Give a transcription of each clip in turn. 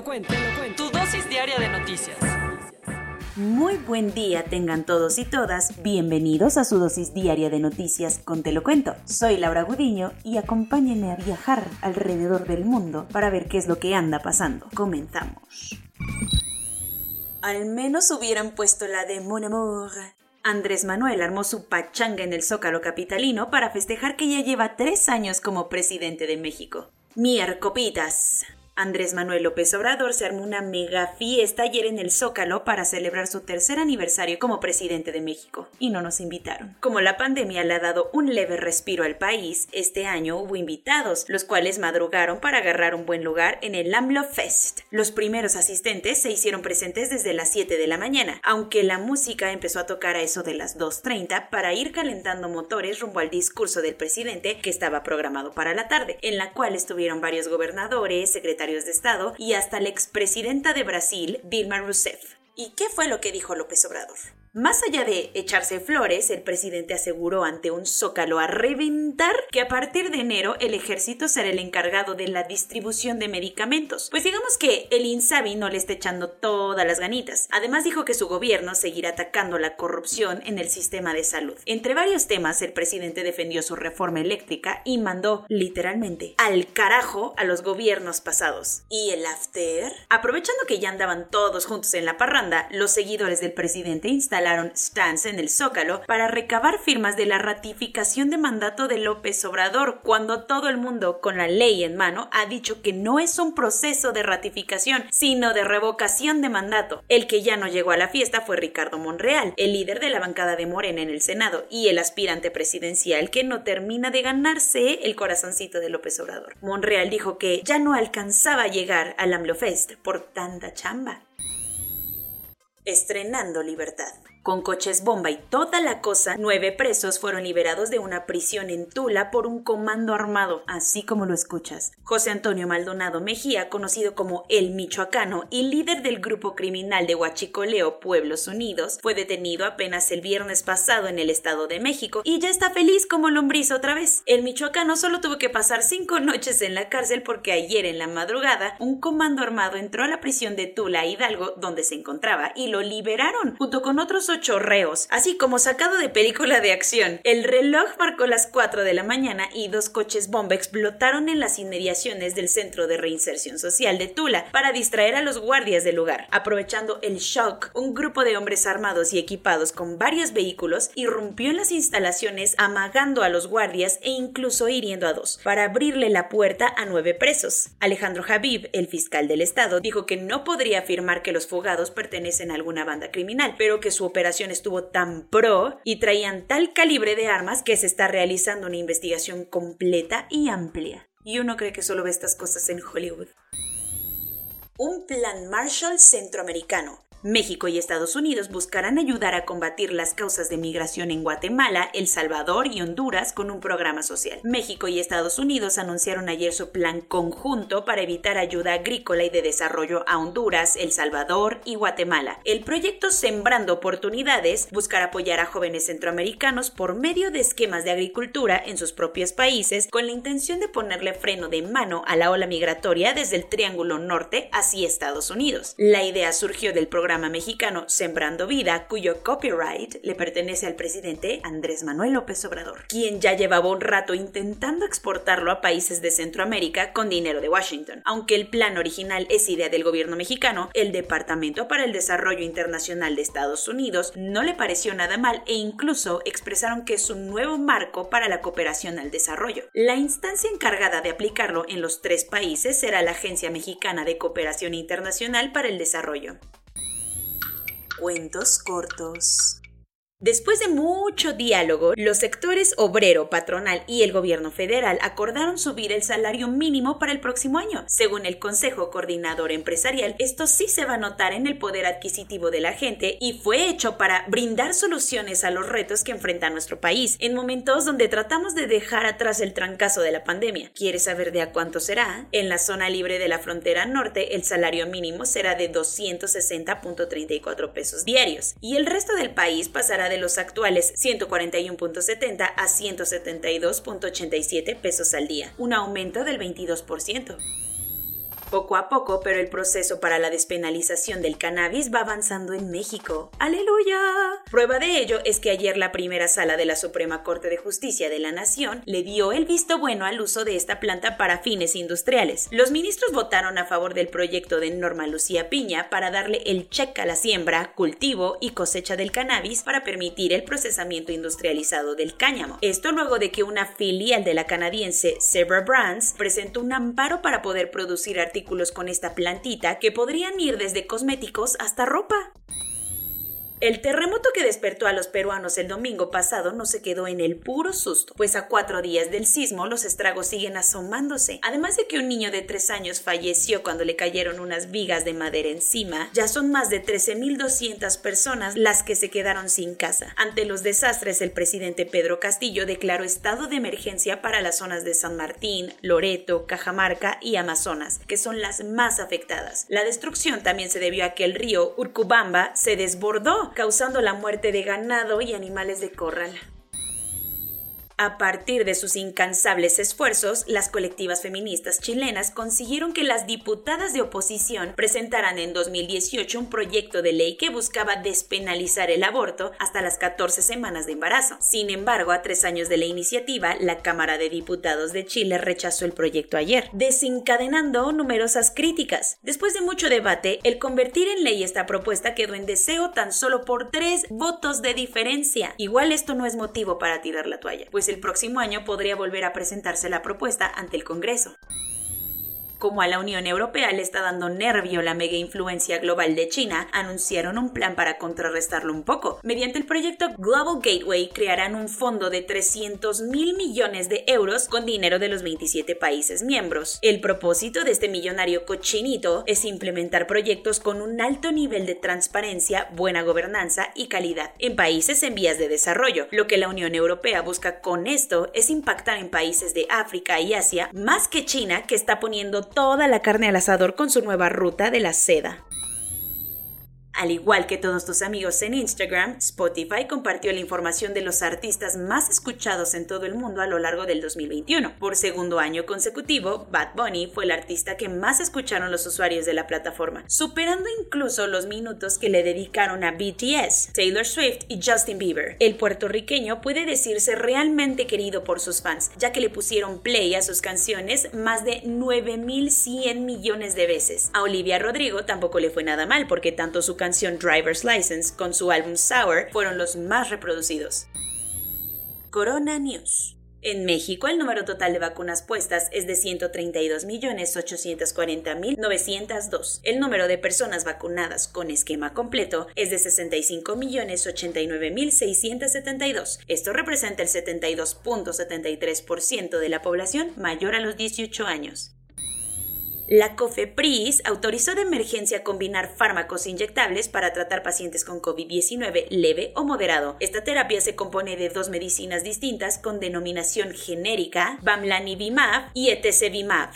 lo cuento, te lo cuento. Tu dosis diaria de noticias. Muy buen día tengan todos y todas. Bienvenidos a su dosis diaria de noticias con Te lo cuento. Soy Laura Gudiño y acompáñenme a viajar alrededor del mundo para ver qué es lo que anda pasando. Comenzamos. Al menos hubieran puesto la de Mon Amour. Andrés Manuel armó su pachanga en el Zócalo capitalino para festejar que ya lleva tres años como presidente de México. Miercopitas. Andrés Manuel López Obrador se armó una mega fiesta ayer en el Zócalo para celebrar su tercer aniversario como presidente de México, y no nos invitaron. Como la pandemia le ha dado un leve respiro al país, este año hubo invitados, los cuales madrugaron para agarrar un buen lugar en el AMLO Fest. Los primeros asistentes se hicieron presentes desde las 7 de la mañana, aunque la música empezó a tocar a eso de las 2.30 para ir calentando motores rumbo al discurso del presidente que estaba programado para la tarde, en la cual estuvieron varios gobernadores, secretarios de Estado y hasta la expresidenta de Brasil, Dilma Rousseff. ¿Y qué fue lo que dijo López Obrador? Más allá de echarse flores, el presidente aseguró ante un zócalo a reventar que a partir de enero el ejército será el encargado de la distribución de medicamentos. Pues digamos que el Insabi no le está echando todas las ganitas. Además dijo que su gobierno seguirá atacando la corrupción en el sistema de salud. Entre varios temas, el presidente defendió su reforma eléctrica y mandó, literalmente, al carajo a los gobiernos pasados. ¿Y el after? Aprovechando que ya andaban todos juntos en la parranda, los seguidores del presidente instalaron stands en el Zócalo para recabar firmas de la ratificación de mandato de López Obrador, cuando todo el mundo, con la ley en mano, ha dicho que no es un proceso de ratificación, sino de revocación de mandato. El que ya no llegó a la fiesta fue Ricardo Monreal, el líder de la bancada de Morena en el Senado y el aspirante presidencial que no termina de ganarse el corazoncito de López Obrador. Monreal dijo que ya no alcanzaba a llegar al AMLOFest por tanta chamba. Estrenando Libertad. Con coches bomba y toda la cosa, nueve presos fueron liberados de una prisión en Tula por un comando armado, así como lo escuchas. José Antonio Maldonado Mejía, conocido como El Michoacano y líder del grupo criminal de Huachicoleo Pueblos Unidos, fue detenido apenas el viernes pasado en el Estado de México y ya está feliz como lombriz otra vez. El Michoacano solo tuvo que pasar cinco noches en la cárcel porque ayer en la madrugada un comando armado entró a la prisión de Tula Hidalgo donde se encontraba y lo liberaron junto con otros ocho reos, así como sacado de película de acción. El reloj marcó las 4 de la mañana y dos coches bomba explotaron en las inmediaciones del Centro de Reinserción Social de Tula para distraer a los guardias del lugar. Aprovechando el shock, un grupo de hombres armados y equipados con varios vehículos irrumpió en las instalaciones amagando a los guardias e incluso hiriendo a dos, para abrirle la puerta a nueve presos. Alejandro Javib, el fiscal del estado, dijo que no podría afirmar que los fugados pertenecen a alguna banda criminal, pero que su operación estuvo tan pro y traían tal calibre de armas que se está realizando una investigación completa y amplia. Y uno cree que solo ve estas cosas en Hollywood. Un plan Marshall centroamericano. México y Estados Unidos buscarán ayudar a combatir las causas de migración en Guatemala, El Salvador y Honduras con un programa social. México y Estados Unidos anunciaron ayer su plan conjunto para evitar ayuda agrícola y de desarrollo a Honduras, El Salvador y Guatemala. El proyecto Sembrando Oportunidades buscará apoyar a jóvenes centroamericanos por medio de esquemas de agricultura en sus propios países con la intención de ponerle freno de mano a la ola migratoria desde el Triángulo Norte hacia Estados Unidos. La idea surgió del programa mexicano Sembrando Vida, cuyo copyright le pertenece al presidente Andrés Manuel López Obrador, quien ya llevaba un rato intentando exportarlo a países de Centroamérica con dinero de Washington. Aunque el plan original es idea del gobierno mexicano, el Departamento para el Desarrollo Internacional de Estados Unidos no le pareció nada mal e incluso expresaron que es un nuevo marco para la cooperación al desarrollo. La instancia encargada de aplicarlo en los tres países será la Agencia Mexicana de Cooperación Internacional para el Desarrollo. Cuentos cortos. Después de mucho diálogo, los sectores obrero, patronal y el gobierno federal acordaron subir el salario mínimo para el próximo año. Según el Consejo Coordinador Empresarial, esto sí se va a notar en el poder adquisitivo de la gente y fue hecho para brindar soluciones a los retos que enfrenta nuestro país en momentos donde tratamos de dejar atrás el trancazo de la pandemia. ¿Quieres saber de a cuánto será? En la zona libre de la frontera norte, el salario mínimo será de 260.34 pesos diarios y el resto del país pasará de los actuales 141.70 a 172.87 pesos al día, un aumento del 22% poco a poco, pero el proceso para la despenalización del cannabis va avanzando en México. ¡Aleluya! Prueba de ello es que ayer la primera sala de la Suprema Corte de Justicia de la Nación le dio el visto bueno al uso de esta planta para fines industriales. Los ministros votaron a favor del proyecto de Norma Lucía Piña para darle el check a la siembra, cultivo y cosecha del cannabis para permitir el procesamiento industrializado del cáñamo. Esto luego de que una filial de la canadiense Zebra Brands presentó un amparo para poder producir artículos con esta plantita que podrían ir desde cosméticos hasta ropa. El terremoto que despertó a los peruanos el domingo pasado no se quedó en el puro susto, pues a cuatro días del sismo los estragos siguen asomándose. Además de que un niño de tres años falleció cuando le cayeron unas vigas de madera encima, ya son más de 13.200 personas las que se quedaron sin casa. Ante los desastres, el presidente Pedro Castillo declaró estado de emergencia para las zonas de San Martín, Loreto, Cajamarca y Amazonas, que son las más afectadas. La destrucción también se debió a que el río Urcubamba se desbordó causando la muerte de ganado y animales de corral. A partir de sus incansables esfuerzos, las colectivas feministas chilenas consiguieron que las diputadas de oposición presentaran en 2018 un proyecto de ley que buscaba despenalizar el aborto hasta las 14 semanas de embarazo. Sin embargo, a tres años de la iniciativa, la Cámara de Diputados de Chile rechazó el proyecto ayer, desencadenando numerosas críticas. Después de mucho debate, el convertir en ley esta propuesta quedó en deseo tan solo por tres votos de diferencia. Igual esto no es motivo para tirar la toalla, pues el próximo año podría volver a presentarse la propuesta ante el Congreso como a la Unión Europea le está dando nervio la mega influencia global de China, anunciaron un plan para contrarrestarlo un poco. Mediante el proyecto Global Gateway crearán un fondo de 300 mil millones de euros con dinero de los 27 países miembros. El propósito de este millonario cochinito es implementar proyectos con un alto nivel de transparencia, buena gobernanza y calidad en países en vías de desarrollo. Lo que la Unión Europea busca con esto es impactar en países de África y Asia más que China que está poniendo toda la carne al asador con su nueva ruta de la seda. Al igual que todos tus amigos en Instagram, Spotify compartió la información de los artistas más escuchados en todo el mundo a lo largo del 2021. Por segundo año consecutivo, Bad Bunny fue el artista que más escucharon los usuarios de la plataforma, superando incluso los minutos que le dedicaron a BTS, Taylor Swift y Justin Bieber. El puertorriqueño puede decirse realmente querido por sus fans, ya que le pusieron play a sus canciones más de 9.100 millones de veces. A Olivia Rodrigo tampoco le fue nada mal porque tanto su canción Driver's License con su álbum Sour fueron los más reproducidos. Corona News. En México, el número total de vacunas puestas es de 132.840.902. El número de personas vacunadas con esquema completo es de 65.089.672. Esto representa el 72.73% de la población mayor a los 18 años. La COFEPRIS autorizó de emergencia combinar fármacos inyectables para tratar pacientes con COVID-19 leve o moderado. Esta terapia se compone de dos medicinas distintas con denominación genérica, Bamlanivimab y Etesevimab.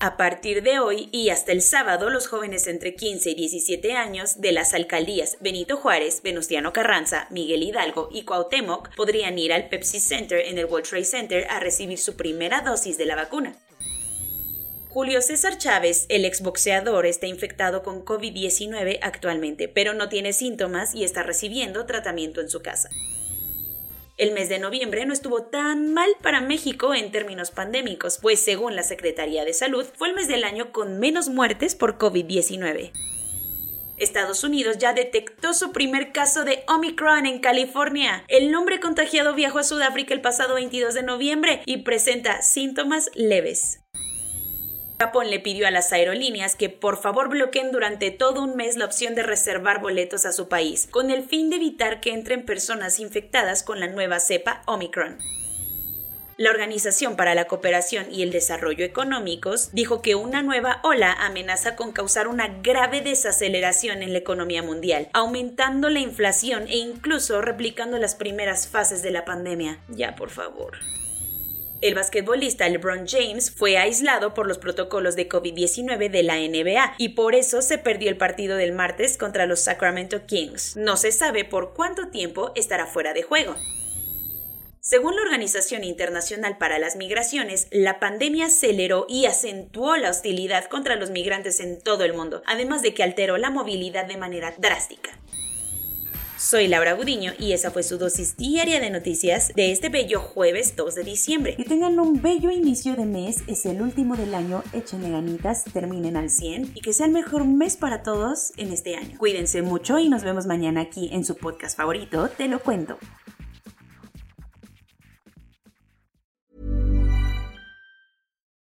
A partir de hoy y hasta el sábado, los jóvenes entre 15 y 17 años de las alcaldías Benito Juárez, Venustiano Carranza, Miguel Hidalgo y Cuauhtémoc podrían ir al Pepsi Center en el World Trade Center a recibir su primera dosis de la vacuna. Julio César Chávez, el exboxeador, está infectado con COVID-19 actualmente, pero no tiene síntomas y está recibiendo tratamiento en su casa. El mes de noviembre no estuvo tan mal para México en términos pandémicos, pues según la Secretaría de Salud, fue el mes del año con menos muertes por COVID-19. Estados Unidos ya detectó su primer caso de Omicron en California. El hombre contagiado viajó a Sudáfrica el pasado 22 de noviembre y presenta síntomas leves. Japón le pidió a las aerolíneas que por favor bloqueen durante todo un mes la opción de reservar boletos a su país, con el fin de evitar que entren personas infectadas con la nueva cepa Omicron. La Organización para la Cooperación y el Desarrollo Económicos dijo que una nueva ola amenaza con causar una grave desaceleración en la economía mundial, aumentando la inflación e incluso replicando las primeras fases de la pandemia. Ya, por favor. El basquetbolista LeBron James fue aislado por los protocolos de COVID-19 de la NBA y por eso se perdió el partido del martes contra los Sacramento Kings. No se sabe por cuánto tiempo estará fuera de juego. Según la Organización Internacional para las Migraciones, la pandemia aceleró y acentuó la hostilidad contra los migrantes en todo el mundo, además de que alteró la movilidad de manera drástica. Soy Laura Gudiño y esa fue su dosis diaria de noticias de este bello jueves 2 de diciembre. Que tengan un bello inicio de mes, es el último del año, échenle ganitas, terminen al 100 y que sea el mejor mes para todos en este año. Cuídense mucho y nos vemos mañana aquí en su podcast favorito, Te lo cuento.